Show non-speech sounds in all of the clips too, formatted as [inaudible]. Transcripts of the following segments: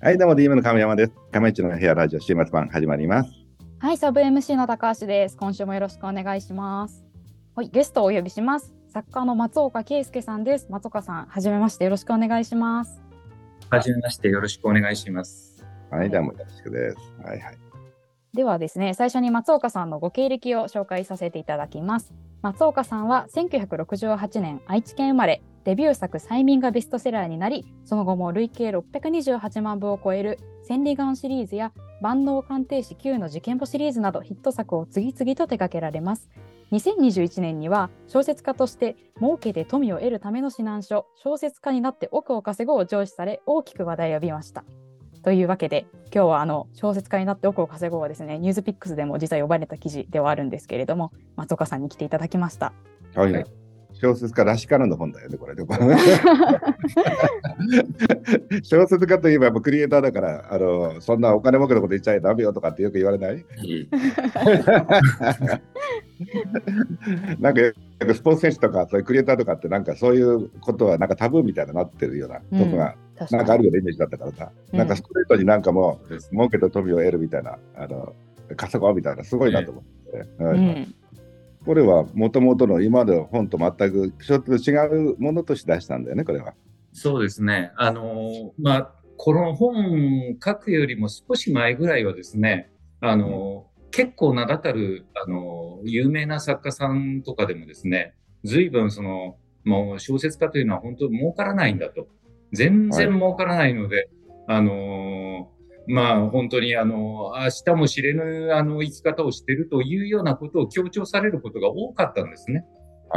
はい、どうも DM の亀山です。亀市の部屋ラジオ週末版始まります。はい、サブ MC の高橋です。今週もよろしくお願いします。はい、ゲストをお呼びします。作家の松岡圭介さんです。松岡さん、はじめましてよろしくお願いします。はじめましてよろしくお願いします。はい、どうもよろしくです。はいはい。ではですね、最初に松岡さんのご経歴を紹介させていただきます。松岡さんは1968年愛知県生まれ、デビュー作催眠がベストセラーになり、その後も累計628万部を超える千里眼シリーズや万能鑑定士 Q の事件簿シリーズなどヒット作を次々と手掛けられます。2021年には小説家として儲けて富を得るための指南書小説家になって億を稼ごうを上司され大きく話題を浴びました。というわけで今日はあの小説家になって億を稼ごうはですねニュースピックスでも実は呼ばれた記事ではあるんですけれども松岡さんに来ていただきました。はい、はい小説家らしからぬ本だよね、これ。[laughs] 小説家といえばクリエイターだから、あのそんなお金儲けのこと言っちゃダメよとかってよく言われない？[laughs] なんかスポーツ選手とかそういうクリエイターとかってなんかそういうことはなんかタブーみたいになってるようなことが、確なんかあるようなイメージだったからさ、うん。なんかストレートになんかもう儲けと富を得るみたいな、あの稼ごうみたいな、すごいなと思って、うはいん、これはもともとの今までの本と全くちょっと違うものとして出したんだよね、これは。そうですね。あのまあこの本書くよりも少し前ぐらいはですね、あの結構名だたるあの有名な作家さんとかでもですね、随分そのもう小説家というのは本当儲からないんだと、全然儲からないので、あのまあ本当にあの明日も知れぬあの生き方をしているというようなことを強調されることが多かったんですね。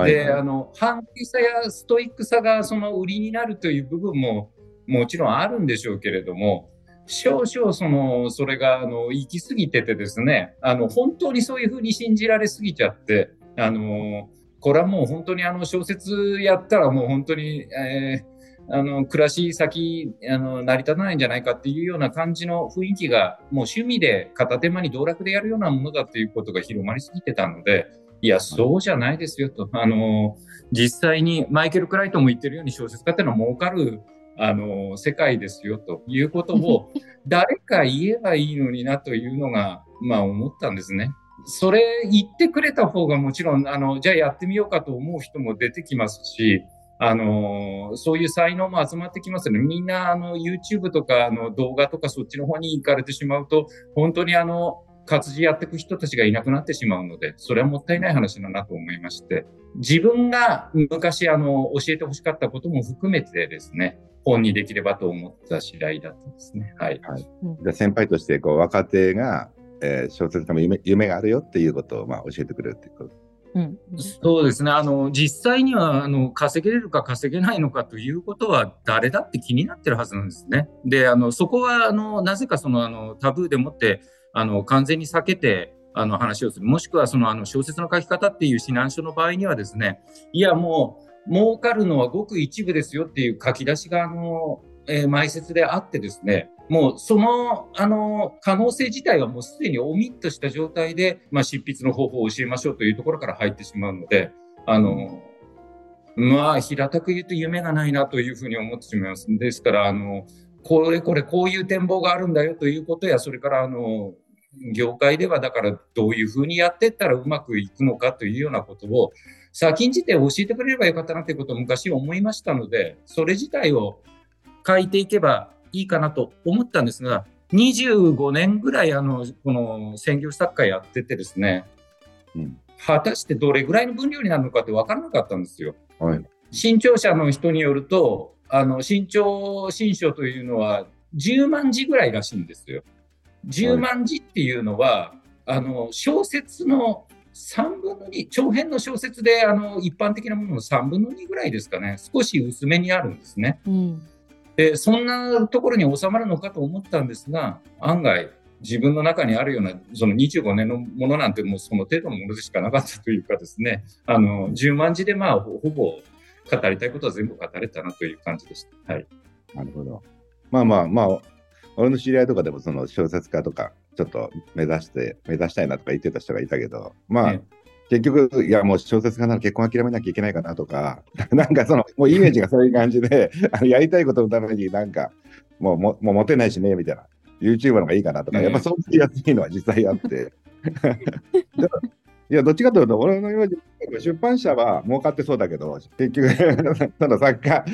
で、あの、反比さやストイックさがその売りになるという部分ももちろんあるんでしょうけれども、少々その、それが、あの、行き過ぎててですね、あの、本当にそういうふうに信じられすぎちゃって、あの、これはもう本当にあの小説やったらもう本当に、えーあの、暮らし先、あの、成り立たないんじゃないかっていうような感じの雰囲気が、もう趣味で片手間に道楽でやるようなものだということが広まりすぎてたので、いや、そうじゃないですよと。あの、実際にマイケル・クライトンも言ってるように小説家ってのは儲かる、あの、世界ですよということを [laughs] 誰か言えばいいのになというのが、まあ思ったんですね。それ言ってくれた方がもちろん、あの、じゃあやってみようかと思う人も出てきますし、あの、そういう才能も集まってきますよね。みんな、あの、YouTube とか、あの、動画とかそっちの方に行かれてしまうと、本当にあの、活字やっていく人たちがいなくなってしまうので、それはもったいない話だなと思いまして、自分が昔、あの、教えてほしかったことも含めてですね、本にできればと思った次第だったんですね。はい。じゃあ先輩としてこう若手が、えー小説家の夢夢があるよっていうことをまあ教えてくれるっていうこと。うん、そうですね。あの、実際には、あの、稼げれるか稼げないのかということは、誰だって気になってるはずなんですね。で、あの、そこは、あの、なぜかその、あの、タブーでもって、あの、完全に避けて、あの、話をする。もしくは、その、あの、小説の書き方っていう指南書の場合にはですね、いや、もう、儲かるのはごく一部ですよっていう書き出しが、あの、えー前説であってですね、もうその、あの、可能性自体はもうすでにオミットした状態で、まあ、執筆の方法を教えましょうというところから入ってしまうので、あの、まあ、平たく言うと夢がないなというふうに思ってしまいます。ですから、あの、これこれこういう展望があるんだよということや、それから、あの、業界ではだからどういうふうにやっていったらうまくいくのかというようなことを先んじて教えてくれればよかったなということを昔思いましたので、それ自体を書いていけばいいかなと思ったんですが、25年ぐらいあの、この専業作家やっててですね、うん果たしてどれぐらいの分量になるのかって分からなかったんですよ。はい。新潮社の人によると、あの、新潮新書というのは10万字ぐらいらしいんですよ。10万字っていうのは、あの、小説の3分の2、長編の小説で、あの、一般的なものの3分の2ぐらいですかね。少し薄めにあるんですね。うん、で、そんなところに収まるのかと思ったんですが、案外、自分の中にあるような、その25年のものなんてもうその程度のものでしかなかったというかですね、あの、10万字でまあ、ほほぼ語りたいことは全部語れたなという感じでした。はい。なるほど。まあまあまあ、俺の知り合いとかでもその小説家とか、ちょっと目指して、目指したいなとか言ってた人がいたけど、まあ、ね結局、いや、もう小説家なら結婚諦めなきゃいけないかなとか、[laughs] なんかその、もうイメージがそういう感じで、[laughs] あのやりたいことのためになんか、もうももうモテないしね、みたいな。YouTuber の方がいいかなとか、やっぱそういうやついいのは実際あって。[laughs] いや、どっちかというと、俺のイメージ、出版社は儲かってそうだけど、結局その作家、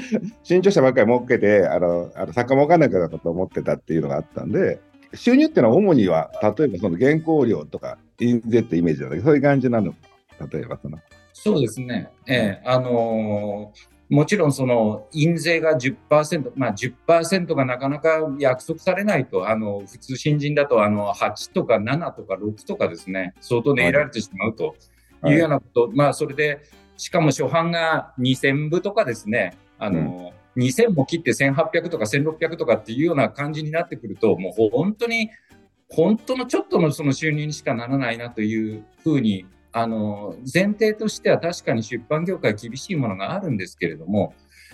新潮社ばっかり儲けて、あの、あの作家儲かんなくなったと思ってたっていうのがあったんで、収入っていうのは主には、例えばその原稿料とか、ってイメージだけど、そういう感じなの例えばその。そうですね。ええあのーもちろんその印税が10%、まあ10%がなかなか約束されないと、あの、普通新人だとあの8とか7とか6とかですね、相当値入られてしまうというようなこと、はい、まあそれで、しかも初版が2000部とかですね、あの、うん、2000も切って1800とか1600とかっていうような感じになってくると、もう本当に、本当のちょっとのその収入にしかならないなというふうにあの前提としては確かに出版業界厳しいものがあるんですけれども、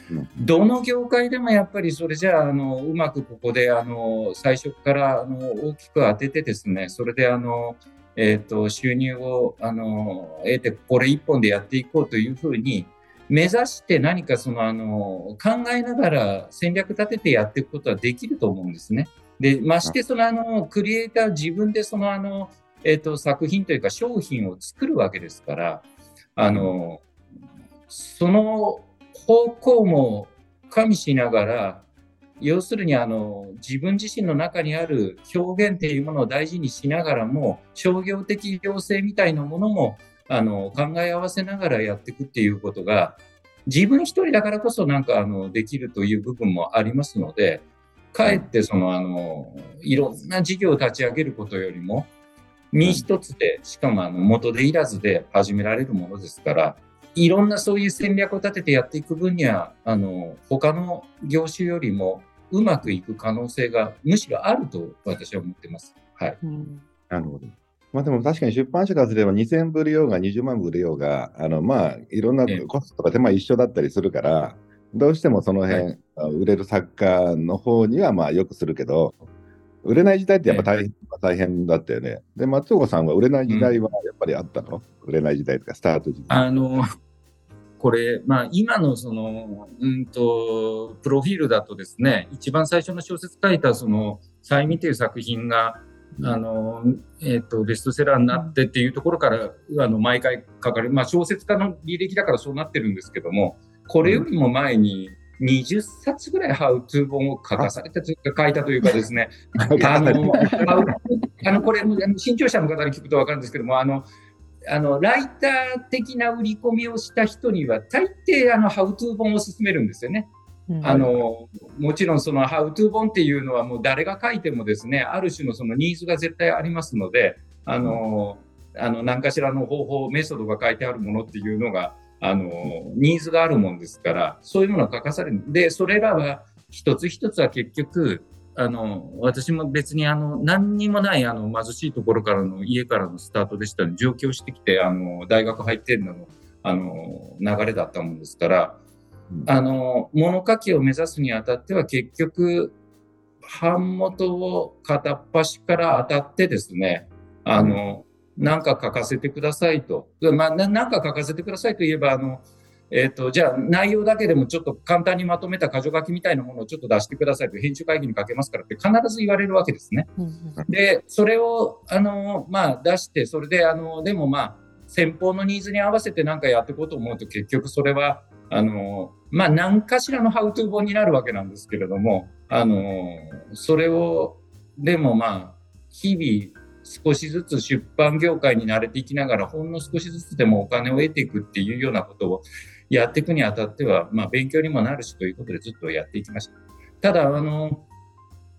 うん、どの業界でもやっぱりそれじゃああのうまくここであの最初からあの大きく当ててですねそれであの、えーと、収入をあの得てこれ一本でやっていこうというふうに目指して何かそのあの考えながら戦略立ててやっていくことはできると思うんですね。でましてそのあのクリエイター自分でそのあのえっ、ー、と、作品というか商品を作るわけですから、あの、その方向も加味しながら、要するにあの自分自身の中にある表現っていうものを大事にしながらも商業的要請みたいなものもあの考え合わせながらやっていくっていうことが自分一人だからこそなんかあのできるという部分もありますのでかえってそのあのいろんな事業を立ち上げることよりも身一つで、しかもあの元でいらずで始められるものですから、いろんなそういう戦略を立ててやっていく分には、あの、他の業種よりもうまくいく可能性がむしろあると私は思ってます。はい。うん、なるほど。まあでも確かに出版社からすれば2000部売れようが20万部売れようが、あのまあいろんなコストとか手間一緒だったりするから、どうしてもその辺、はい、売れる作家の方にはまあよくするけど、売れない時代ってやっぱ大変,、大変だったよね。で、松岡さんは売れない時代はやっぱりあったの、うん、売れない時代とか、スタート時代。あの、これ、まあ、今のその、うんと、プロフィールだとですね、一番最初の小説書いた、その、催眠という作品が、あの、えっ、ー、と、ベストセラーになってっていうところから、あの、毎回書かれる、まあ、小説家の履歴だからそうなってるんですけども、これよりも前に、20冊ぐらいハウトゥー本を書かされたというか、書いたというかですね、あの、あのこれ、新潮社の方に聞くと分かるんですけども、あの、あのライター的な売り込みをした人には大抵あのハウトゥー本を勧めるんですよね。うん、あのもちろんそのハウトゥー本っていうのはもう誰が書いてもですねある種のそのニーズが絶対ありますのであの、あの何かしらの方法メソッドが書いてあるものっていうのがあの、ニーズがあるもんですから、そういうものが書かされる。で、それらは一つ一つは結局、あの、私も別にあの、何にもないあの、貧しいところからの、家からのスタートでしたので、上京してきて、あの、大学入ってるのの、あの、流れだったもんですから、あの、物書きを目指すにあたっては結局、版元を片っ端から当たってですね、あの、何か書かせてくださいと。まあ、何か書かせてくださいといえば、あの、えっ、ー、と、じゃあ内容だけでもちょっと簡単にまとめた箇条書きみたいなものをちょっと出してくださいと編集会議にかけますからって必ず言われるわけですね。で、それを、あの、まあ出して、それで、あの、でもまあ、先方のニーズに合わせて何かやっていこうと思うと結局それは、あの、まあ何かしらのハウトゥー本になるわけなんですけれども、あの、それを、でもまあ、日々、少しずつ出版業界に慣れていきながら、ほんの少しずつでもお金を得ていくっていうようなことをやっていくにあたっては、まあ、勉強にもなるしということでずっとやっていきました。ただ、あの、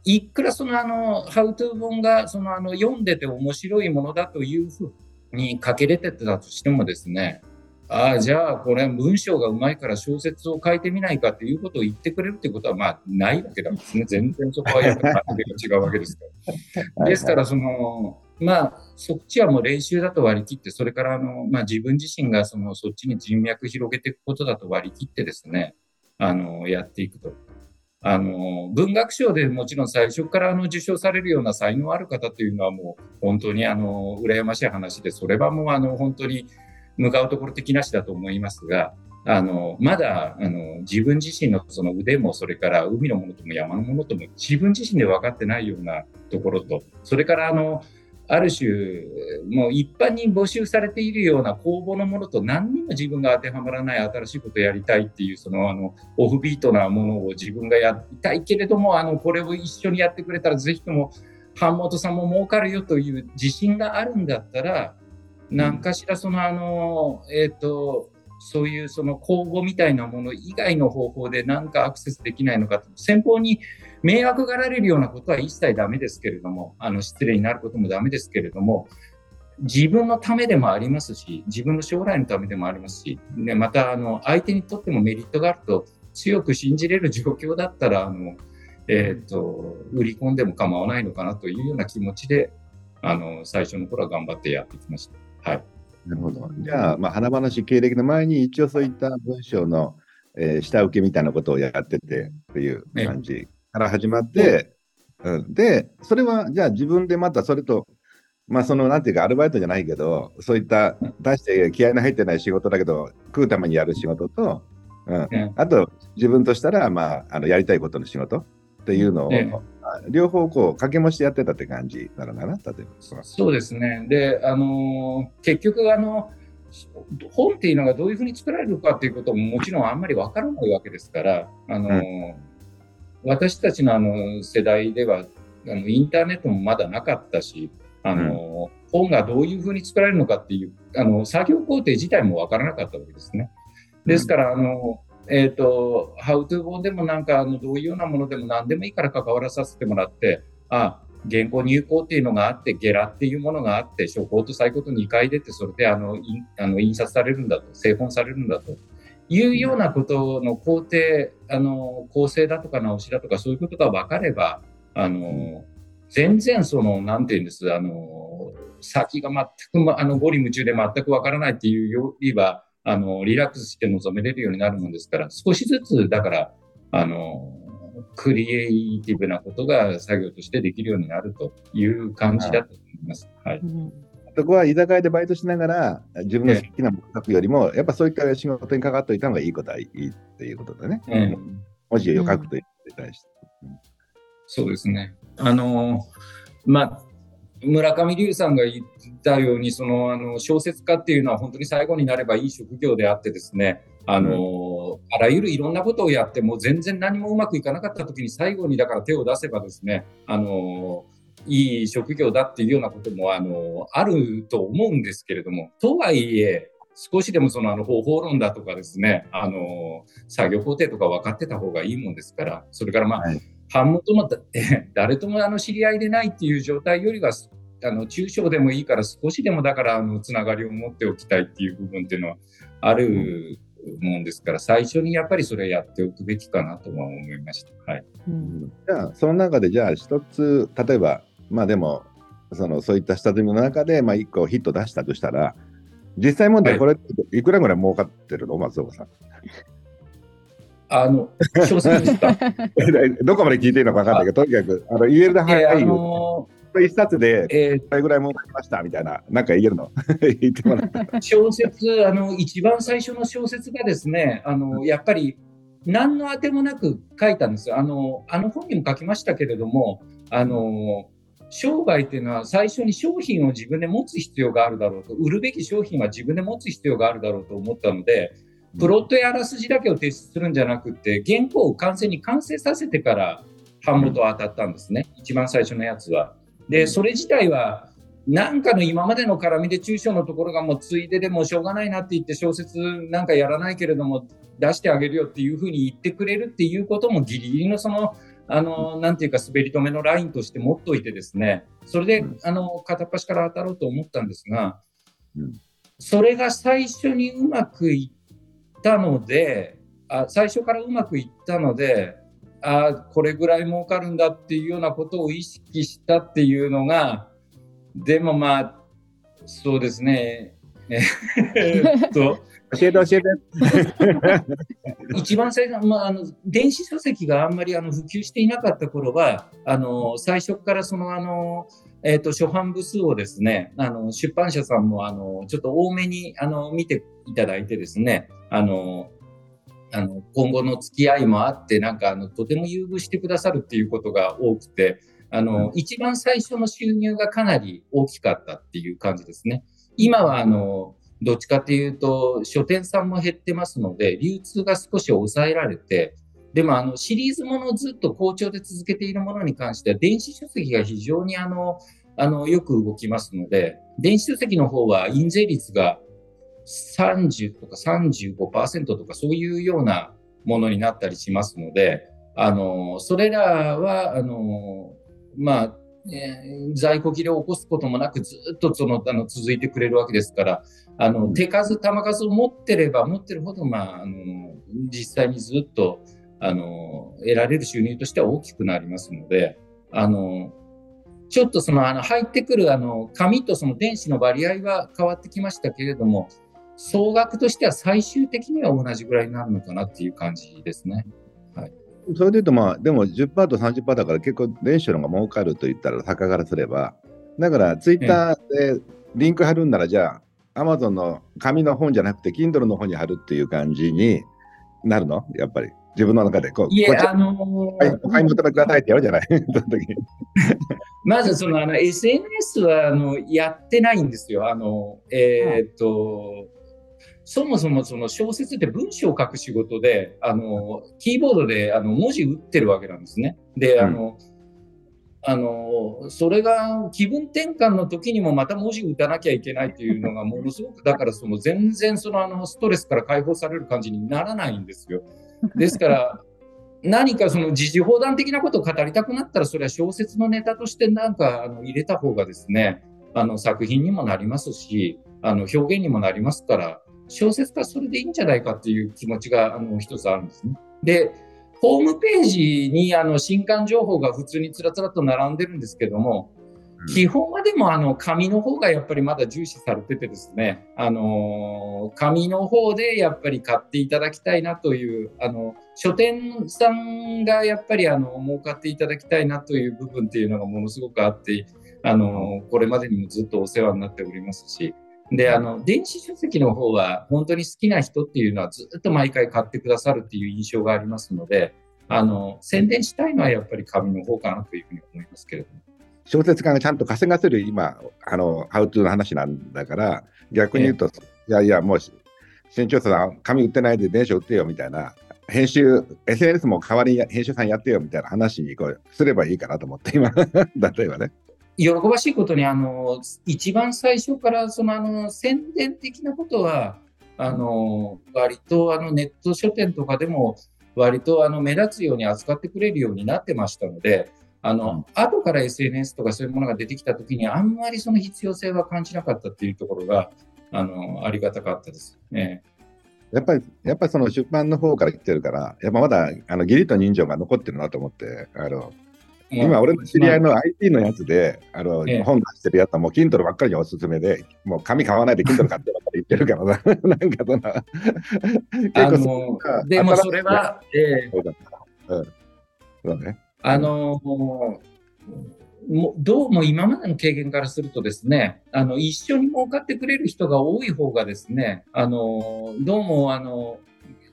いくらそのあの、ハウトゥー本がそのあの読んでて面白いものだというふうに書けれてたとしてもですね、ああ、じゃあこれ文章がうまいから小説を書いてみないかっていうことを言ってくれるってことはまあないわけなんですね。[laughs] 全然そこはやっぱり違うわけですから。[laughs] ですからその、まあそっちはもう練習だと割り切って、それからあの、まあ自分自身がそのそっちに人脈広げていくことだと割り切ってですね、あの、やっていくと。あの、文学賞でもちろん最初からあの受賞されるような才能ある方というのはもう本当にあの、羨ましい話で、それはもうあの、本当に向かうところ的なしだと思いますが、あの、まだ、あの、自分自身のその腕も、それから海のものとも山のものとも自分自身で分かってないようなところと、それからあの、ある種、もう一般に募集されているような公募のものと何にも自分が当てはまらない新しいことをやりたいっていう、そのあの、オフビートなものを自分がやりたいけれども、あの、これを一緒にやってくれたらぜひとも、版元さんも儲かるよという自信があるんだったら、何かしらそのあの、えっ、ー、と、そういうその公募みたいなもの以外の方法で何かアクセスできないのか先方に迷惑がられるようなことは一切ダメですけれども、あの失礼になることもダメですけれども、自分のためでもありますし、自分の将来のためでもありますし、ね、またあの相手にとってもメリットがあると強く信じれる状況だったら、あのえーと、売り込んでも構わないのかなというような気持ちで、あの最初の頃は頑張ってやってきました。はい。なるほど。じゃあ、まあ、華々しい経歴の前に、一応そういった文章の、えー、下請けみたいなことをやっててっていう感じから始まって、うん、で、それは、じゃあ自分でまたそれと、まあ、その、なんていうか、アルバイトじゃないけど、そういった、出して気合の入ってない仕事だけど、食うためにやる仕事と、うん、あと、自分としたら、まあ、あのやりたいことの仕事っていうのを、両方こう掛け持ちでやってたって感じなのかな、例えば。そうですね。で、あのー、結局、あの、本っていうのがどういうふうに作られるかっていうことももちろんあんまりわからないわけですから、あのーうん、私たちのあの世代ではあのインターネットもまだなかったし、あの、うん、本がどういうふうに作られるのかっていう、あの、作業工程自体もわからなかったわけですね。ですから、あの、えっ、ー、と、ハウトゥー本でもなんか、あの、どういうようなものでも何でもいいから関わらさせてもらって、あ、原稿入稿っていうのがあって、ゲラっていうものがあって、初稿と最高と2回出て、それであの、あの印刷されるんだと、製本されるんだというようなことの工程、あの、構成だとか直しだとか、そういうことが分かれば、あの、全然その、なんていうんです、あの、先が全く、あの、ゴリ夢中で全く分からないっていうよりは、あの、リラックスして臨めれるようになるもんですから、少しずつ、だから、あの、クリエイティブなことが作業としてできるようになるという感じだと思います。はい。そこは居酒屋でバイトしながら、自分の好きなものを書くよりも、やっぱそういった仕事に関わっておいたのがいいことはいいっていうことでね。うん、文字を書くということに対して。うん、そうですね。あの、まあ、村上龍さんが言ったように、その、あの、小説家っていうのは本当に最後になればいい職業であってですね、あの、あらゆるいろんなことをやっても全然何もうまくいかなかった時に最後にだから手を出せばですね、あの、いい職業だっていうようなことも、あの、あると思うんですけれども、とはいえ、少しでもそのあの方法論だとかですね、あの、作業工程とか分かってた方がいいもんですから、それからまあ、はい。版元も [laughs] 誰ともあの知り合いでないっていう状態よりはあの中小でもいいから少しでもだからあのつながりを持っておきたいっていう部分っていうのはあるもんですから最初にやっぱりそれやっておくべきかなとは思いました。はい、うん、じゃあその中でじゃあ一つ例えばまあでもそのそういった下積みの中でまあ一個ヒット出したとしたら実際問題これ、い、くらぐらい儲かってるの？松岡さん。あの、小説ですかどこまで聞いていいのか分かんないけど、とにかく、あの言えるだけ早いよ。一冊で、えー、ぐらい儲かりましたみたいな、なんか言えるの？[laughs] 言ってもらった小説、あの、一番最初の小説がですね、あの、やっぱり、何のあてもなく書いたんですよ。あの、あの本にも書きましたけれども、あの、商売っていうのは最初に商品を自分で持つ必要があるだろうと、売るべき商品は自分で持つ必要があるだろうと思ったので、プロットやあらすじだけを提出するんじゃなくて、原稿を完全に完成させてから版元を当たったんですね。一番最初のやつは。で、それ自体は、なんかの今までの絡みで中小のところがもうついででもしょうがないなって言って小説なんかやらないけれども出してあげるよっていうふうに言ってくれるっていうこともギリギリのそのあの、なんていうか滑り止めのラインとして持っといてですね、それで、あの、片っ端から当たろうと思ったんですが、それが最初にうまくいったので、あ最初からうまくいったので、あこれぐらい儲かるんだっていうようなことを意識したっていうのが、でもまあ、そうですね。えっと、教えて教えて。[laughs] 一番最初、まあ、あの電子書籍があんまりあの普及していなかった頃はあの最初からそのあのえっ、と、初版部数をですね、あの、出版社さんも、あの、ちょっと多めに、あの、見ていただいてですね、あの、あの、今後の付き合いもあって、なんか、あの、とても優遇してくださるっていうことが多くて、あの、一番最初の収入がかなり大きかったっていう感じですね。今は、あの、どっちかっていうと、書店さんも減ってますので、流通が少し抑えられて、でも、あの、シリーズものをずっと好調で続けているものに関しては、電子書籍が非常にあの、あの、よく動きますので、電子書籍の方は印税率が30とか35%とかそういうようなものになったりしますので、あの、それらは、あの、まあ、えー、在庫切れを起こすこともなくずっとそのあの続いてくれるわけですから、あの手数、玉数を持ってれば持ってるほど、まあ、あの実際にずっとあの、得られる収入としては大きくなりますので、あの、ちょっとその、あの、入ってくる、あの、紙とその電子の割合は変わってきましたけれども、総額としては最終的には同じぐらいになるのかなっていう感じですね。はい。それでいうと、まあ、でも10%と30%だから結構電子の方が儲かると言ったら、高からすれば、だからツイッターでリンク貼るんなら、じゃあ、アマゾンの紙の本じゃなくて、Kindle の本に貼るっていう感じになるの？やっぱり。自分の中でこう、いや、あのー、はい、お買い求めくださいってやるじゃない、[laughs] まずそのあの SNS はあのやってないんですよ。あのえー、っと、そもそもその小説って文章を書く仕事で、あのキーボードであの文字打ってるわけなんですね。で、あの、うんあの、それが気分転換の時にもまた文字打たなきゃいけないっていうのがものすごく、だからその全然そのあのストレスから解放される感じにならないんですよ。ですから、何かその時事砲弾的なことを語りたくなったら、それは小説のネタとしてなんかあの入れた方がですね、あの作品にもなりますし、あの表現にもなりますから、小説家それでいいんじゃないかっていう気持ちがあの一つあるんですね。で、ホームページにあの新刊情報が普通につらつらと並んでるんですけども、基本はでもあの紙の方がやっぱりまだ重視されててですね、あの紙の方でやっぱり買っていただきたいなという、あの書店さんがやっぱりあの儲かっていただきたいなという部分っていうのがものすごくあって、あのこれまでにもずっとお世話になっておりますし、で、あの、電子書籍の方は本当に好きな人っていうのはずっと毎回買ってくださるっていう印象がありますので、あの、宣伝したいのはやっぱり紙の方かなというふうに思いますけれども。小説家がちゃんと稼がせる今、あの、ハウトゥーの話なんだから、逆に言うと、いやいや、もう、新潮さん、紙売ってないで電子売ってよみたいな、編集、SNS も代わりに編集さんやってよみたいな話にこうすればいいかなと思って、今、[laughs] 例えばね。喜ばしいことに、あの、一番最初からその、あの、宣伝的なことは、あの、割とあのネット書店とかでも、割とあの目立つように扱ってくれるようになってましたので、あの、うん、後から SNS とかそういうものが出てきたときに、あんまりその必要性は感じなかったっていうところが、あの、ありがたかったですね。やっぱり、やっぱりその出版の方から来てるから、やっぱまだ、あの、義理と人情が残ってるなと思って、あの、今、俺の知り合いの IT のやつで、あの、本出してるやつはもう Kindle ばっかりがおすすめで、もう紙買わないで Kindle 買ってばっかり言ってるからな。[laughs] なんかその、結構そでもそれは、えー、そうだ。そうね。あのもどうも今までの経験からするとですね、あの、一緒に儲かってくれる人が多い方がですね、あの、どうも、あの、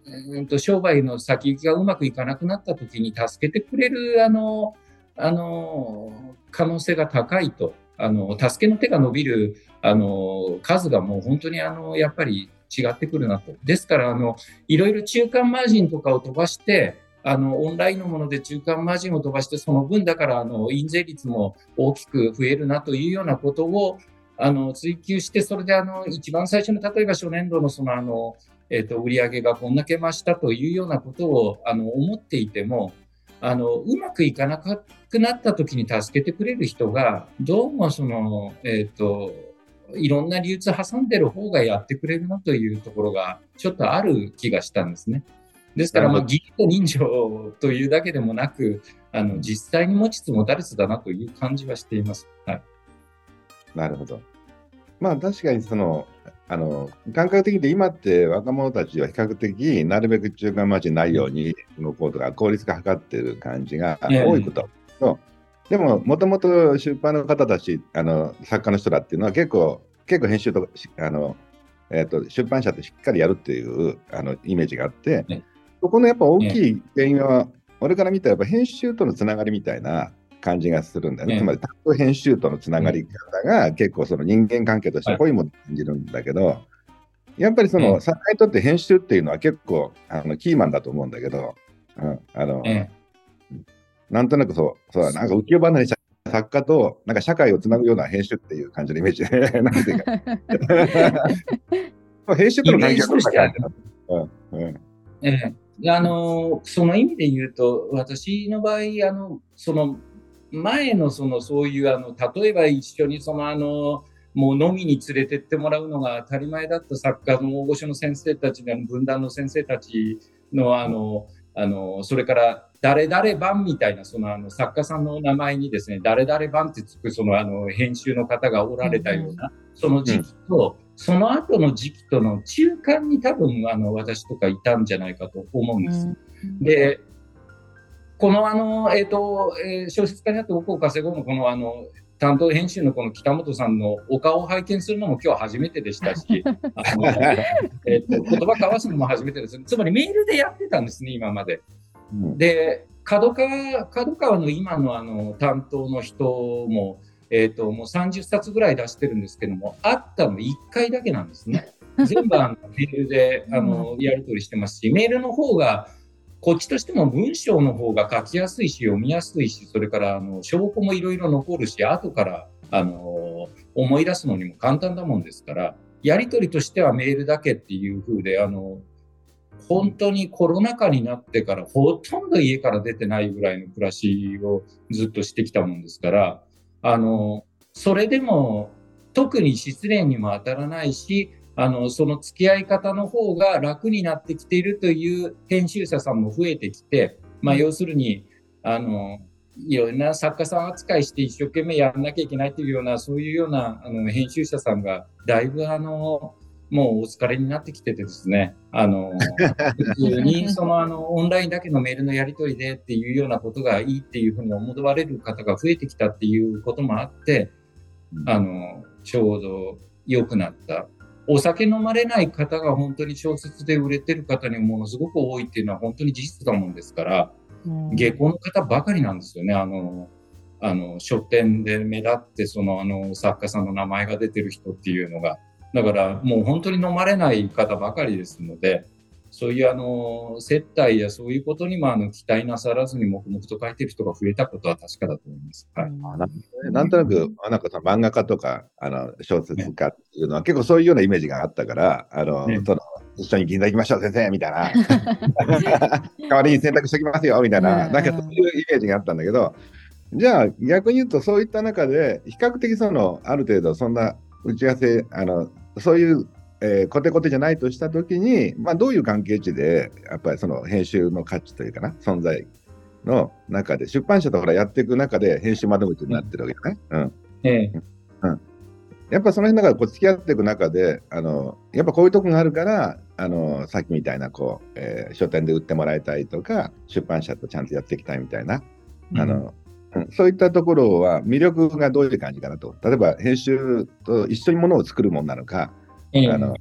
うんと商売の先行きがうまくいかなくなった時に助けてくれる、あの、あの、可能性が高いと、あの、助けの手が伸びる、あの、数がもう本当に、あの、やっぱり違ってくるなと。ですから、あの、いろいろ中間マージンとかを飛ばして、あの、オンラインのもので中間マージンを飛ばして、その分だから、あの、印税率も大きく増えるなというようなことを、あの、追求して、それで、あの、一番最初の、例えば初年度のその、あの、えっ、ー、と、売上がこんだけ増したというようなことを、あの、思っていても、あの、うまくいかなくなった時に助けてくれる人が、どうもその、えっ、ー、と、いろんな流通挟んでる方がやってくれるなというところが、ちょっとある気がしたんですね。ですから、まあ、義理と人情というだけでもなく、あの、実際に持ちつ持たれつだなという感じはしています。はい。なるほど。まあ、確かにその、あの、感覚的に今って若者たちは比較的、なるべく中間待ちないように動こうとか、効率化図ってる感じが多いことと、でも、もともと出版の方たち、あの作家の人だっていうのは結構、結構編集とか、あのえーと、出版社ってしっかりやるっていうあのイメージがあって、ね、そこのやっぱ大きい原因は、ね、俺から見たらやっぱ編集とのつながりみたいな感じがするんだよね。ねつまり担当編集とのつながり方が結構その人間関係として濃いものを感じるんだけど、はい、やっぱりその、作家にとって編集っていうのは結構あのキーマンだと思うんだけど、うん、あの、なんとなくそう、そうなんか浮世離れした作家となんか社会をつなぐような編集っていう感じのイメージで、[laughs] なんていうか。[laughs] 編集との関係はどんな感じなの、うん。うん。ええ、あのその意味で言うと私の場合あのその前のそのそういうあの例えば一緒にそのあのもう飲みに連れてってもらうのが当たり前だった作家の大御所の先生たちの分断の先生たちのあのあのそれから誰々版みたいなそのあの作家さんの名前にですね誰々版ってつくそのあの編集の方がおられたような、その時期と、その後の時期との中間に多分あの私とかいたんじゃないかと思うんです。でこのあの、えーとえー、小説家になって僕を稼ごうのこのあの担当編集のこの北本さんのお顔を拝見するのも今日初めてでしたし、[laughs] あのえーと、言葉交わすのも初めてです。つまりメールでやってたんですね、今まで。うん、で、角川角川の今のあの担当の人も、えーと、もう30冊ぐらい出してるんですけども、あったの1回だけなんですね。[laughs] 全部あのメールであのやり取りしてますし、メールの方がこっちとしても文章の方が書きやすいし、読みやすいし、それからあの証拠もいろいろ残るし、後からあの思い出すのにも簡単だもんですから、やり取りとしてはメールだけっていう風で、あの本当にコロナ禍になってからほとんど家から出てないぐらいの暮らしをずっとしてきたもんですから、あのそれでも特に失礼にも当たらないし、あの、その付き合い方の方が楽になってきているという編集者さんも増えてきて、まあ、要するに、あの、いろんな作家さん扱いして一生懸命やらなきゃいけないというような、そういうようなあの編集者さんが、だいぶあの、もうお疲れになってきててですね、あの、普通にそのあの、オンラインだけのメールのやり取りでっていうようなことがいいっていうふうに思われる方が増えてきたっていうこともあって、あの、ちょうど良くなったお酒飲まれない方が本当に小説で売れてる方にものすごく多いっていうのは本当に事実だもんですから、うん、下校の方ばかりなんですよね。あの、あの、書店で目立って、その、あの、作家さんの名前が出てる人っていうのが。だから、もう本当に飲まれない方ばかりですので、そういうあの接待やそういうことにもあの期待なさらずに黙々と書いてる人が増えたことは確かだと思います。はい、あなんとなく、なんか漫画家とかあの小説家っていうのは、ね、結構そういうようなイメージがあったから、あの、ね、その一緒に銀座行きましょう、先生みたいな。[laughs] 代わりに選択しておきますよ、みたいな、なんかそういうイメージがあったんだけど、じゃあ逆に言うと、そういった中で、比較的その、ある程度、そんな打ち合わせ、あのそういうえー、コテコテじゃないとしたときに、まあ、どういう関係値で、やっぱりその編集の価値というかな、存在の中で、出版社とほらやっていく中で編集窓口になってるわけじゃない、うん。ええ。うん、やっぱその辺だからこう付き合っていく中で、あのやっぱこういうとこがあるから、あのさっきみたいなこう、えー、書店で売ってもらいたいとか、出版社とちゃんとやっていきたいみたいな、あの、うん、そういったところは魅力がどういう感じかなと。例えば編集と一緒にものを作るものなのか、あの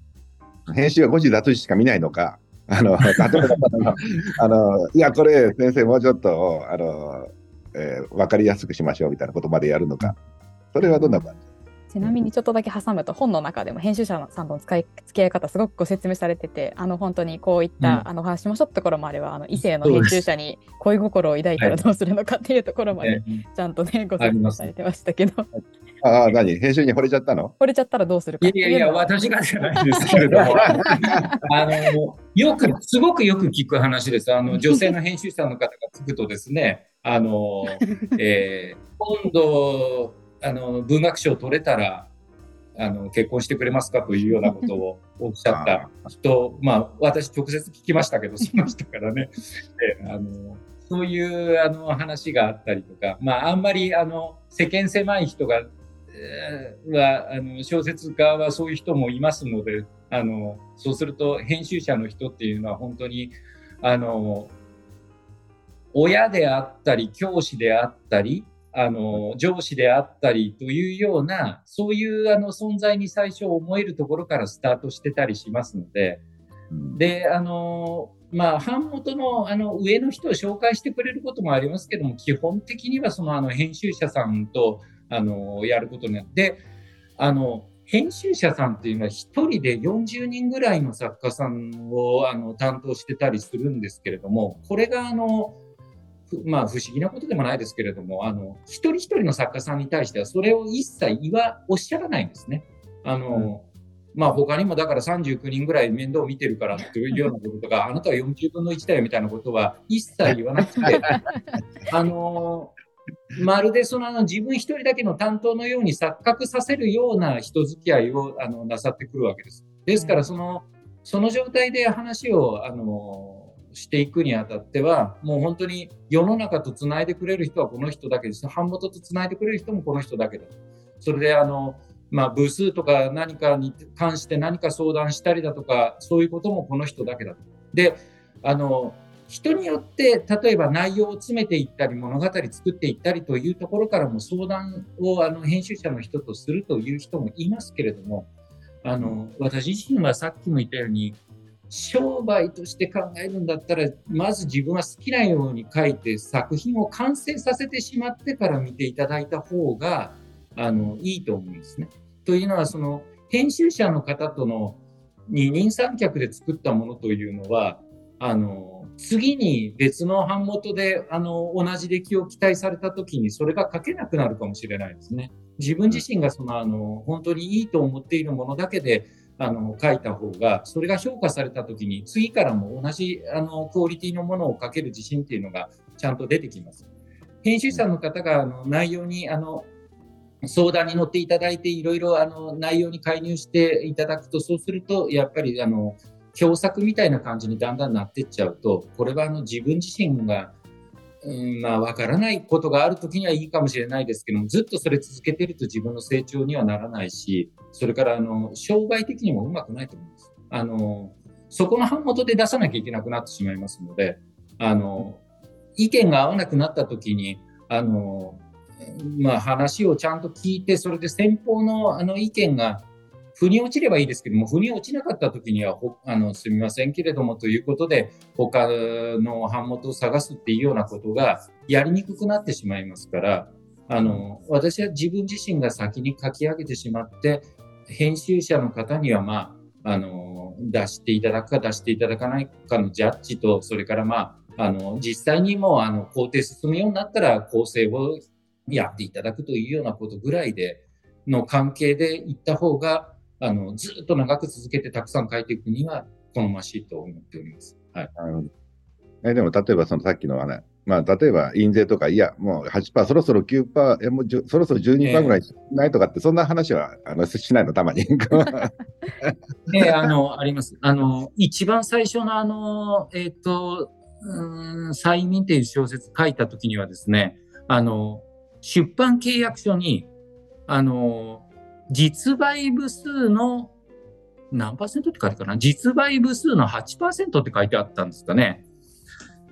編集は誤字脱字しか見ないのか、あの [laughs] 例えばあの、いや、これ、先生、もうちょっとあの、えー、分かりやすくしましょうみたいなことまでやるのか、それはどんな感じ？ちなみにちょっとだけ挟むと本の中でも編集者さんとの使い付き合い方すごくご説明されててあの本当にこういった、うん、あの話もちょっとところまではあの異性の編集者に恋心を抱いたらどうするのかっていうところまでちゃんとね、ご説明されてましたけど。ああ、何？編集に惚れちゃったの？惚れちゃったらどうするかいやいや、私がじゃないですけれども、あの、よく、すごくよく聞く話です。あの、女性の編集者の方がつくとですね、あの、[laughs] えー、今度、あの、文学賞取れたら、あの結婚してくれますかというようなことを [laughs] おっしゃった人、まあ、私直接聞きましたけど、その人からね、[laughs] あのそういうあの話があったりとか、まあ、あんまりあの世間狭い人が、えー、はあの小説家はそういう人もいますのであのそうすると編集者の人っていうのは本当にあの親であったり教師であったりあの、上司であったりというような、そういうあの存在に最初思えるところからスタートしてたりしますので、で、あの、まあ、版元のあの上の人を紹介してくれることもありますけども、基本的にはそのあの編集者さんとあのやることになって、あの編集者さんっていうのは1人で40人ぐらいの作家さんをあの担当してたりするんですけれども、これがあの、まあ、不思議なことでもないですけれども、あの一人一人の作家さんに対してはそれを一切言わおっしゃらないんですね。あの、まあ他にもだから39人ぐらい面倒を見てるからというようなこととか、[laughs] あなたは40分の1だよみたいなことは一切言わなくて、[laughs] あのまるでそのあの自分一人だけの担当のように錯覚させるような人付き合いをあのなさってくるわけです。ですからその、その状態で話をあのしていくにあたっては、もう本当に世の中とつないでくれる人はこの人だけです。版元とつないでくれる人もこの人だけだ。それであのまあ、部数とか何かに関して何か相談したりだとか、そういうこともこの人だけだと。で、あの、人によって例えば内容を詰めていったり物語作っていったりというところからも相談をあの編集者の人とするという人もいますけれどもあの私自身はさっきも言ったように商売として考えるんだったらまず自分は好きなように書いて作品を完成させてしまってから見ていただいた方があのいいと思うんですね。というのはその編集者の方との二人三脚で作ったものというのはあの次に別の版元であの同じ出来を期待された時にそれが書けなくなるかもしれないですね。自分自身がそのあの本当にいいと思っているものだけであの書いた方がそれが評価された時に次からも同じあのクオリティのものを書ける自信っていうのがちゃんと出てきます。編集者の方があの内容にあの相談に乗っていただいて、いろいろあの内容に介入していただくと、そうすると、やっぱりあの共作みたいな感じにだんだんなってっちゃうと、これはあの自分自身が、うんまあ、わからないことがあるときにはいいかもしれないですけども、ずっとそれ続けてると自分の成長にはならないし、それからあの商売的にもうまくないと思います。あのそこの版元で出さなきゃいけなくなってしまいますので、あの意見が合わなくなったときに、あのまあ、話をちゃんと聞いて、それで先方のあの意見が腑に落ちればいいですけども、腑に落ちなかった時には、あのすみませんけれどもということで、他の版元を探すっていうようなことがやりにくくなってしまいますから、あの私は自分自身が先に書き上げてしまって、編集者の方には、まあ、あの出していただくか出していただかないかのジャッジと、それからまあ、あの実際にもあの工程進むようになったら構成をやっていただくというようなことぐらいでの関係でいった方が、あの、ずっと長く続けてたくさん書いていくには好ましいと思っております。はい。えでも、例えばそのさっきのね、まあ、例えば印税とか、いや、もう8%、そろそろ9%、えもうそろそろ12%ぐらいないとかって、えー、そんな話はあのしないの、たまに。[laughs] えー、あの、あります。あの、一番最初のあの、えっ、ー、と、うん、催眠っていう小説書いたときにはですね、あの、出版契約書に、あの、実売部数の何パーセントって書いてあるかな？実売部数の8%って書いてあったんですかね。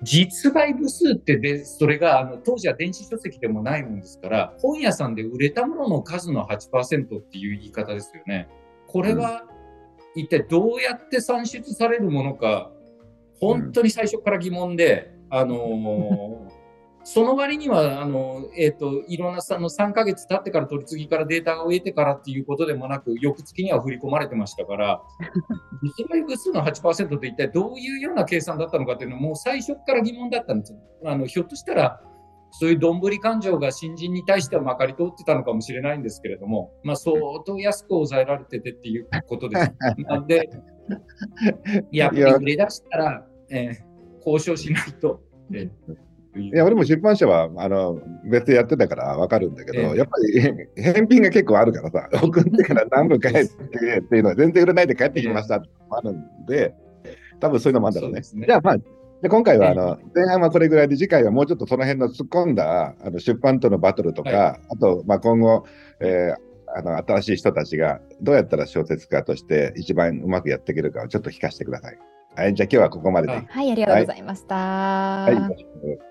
実売部数ってで、それがあの当時は電子書籍でもないもんですから、本屋さんで売れたものの数の8%っていう言い方ですよね。これは一体どうやって算出されるものか、本当に最初から疑問で、あのーその割には、あの、えっ、ー、と、いろんなさの3ヶ月経ってから取り次ぎからデータを得てからっていうことでもなく、翌月には振り込まれてましたから、[laughs] 実売部数の8%って一体どういうような計算だったのかっていうのはもう最初から疑問だったんですあの、ひょっとしたら、そういうどんぶり感情が新人に対してはまかり通ってたのかもしれないんですけれども、まあ、相当安く抑えられててっていうことです。[laughs] なんで、やっぱり売れ出したら、えー、交渉しないと。えーいや、俺も出版社は、あの、別でやってたからわかるんだけど、えー、やっぱり返品が結構あるからさ、[laughs] 送ってから何分帰ってっていうのは全然売れないで帰ってきましたってあるんで、多分そういうのもあるんだろうね。ねじゃあまあ、で今回はあの、前半はこれぐらいで、次回はもうちょっとその辺の突っ込んだあの出版とのバトルとか、はい、あと、まあ、今後、えー、あの新しい人たちがどうやったら小説家として一番うまくやっていけるかをちょっと聞かせてください。はい、じゃあ今日はここまでで。はい、ありがとうございました。はい、はい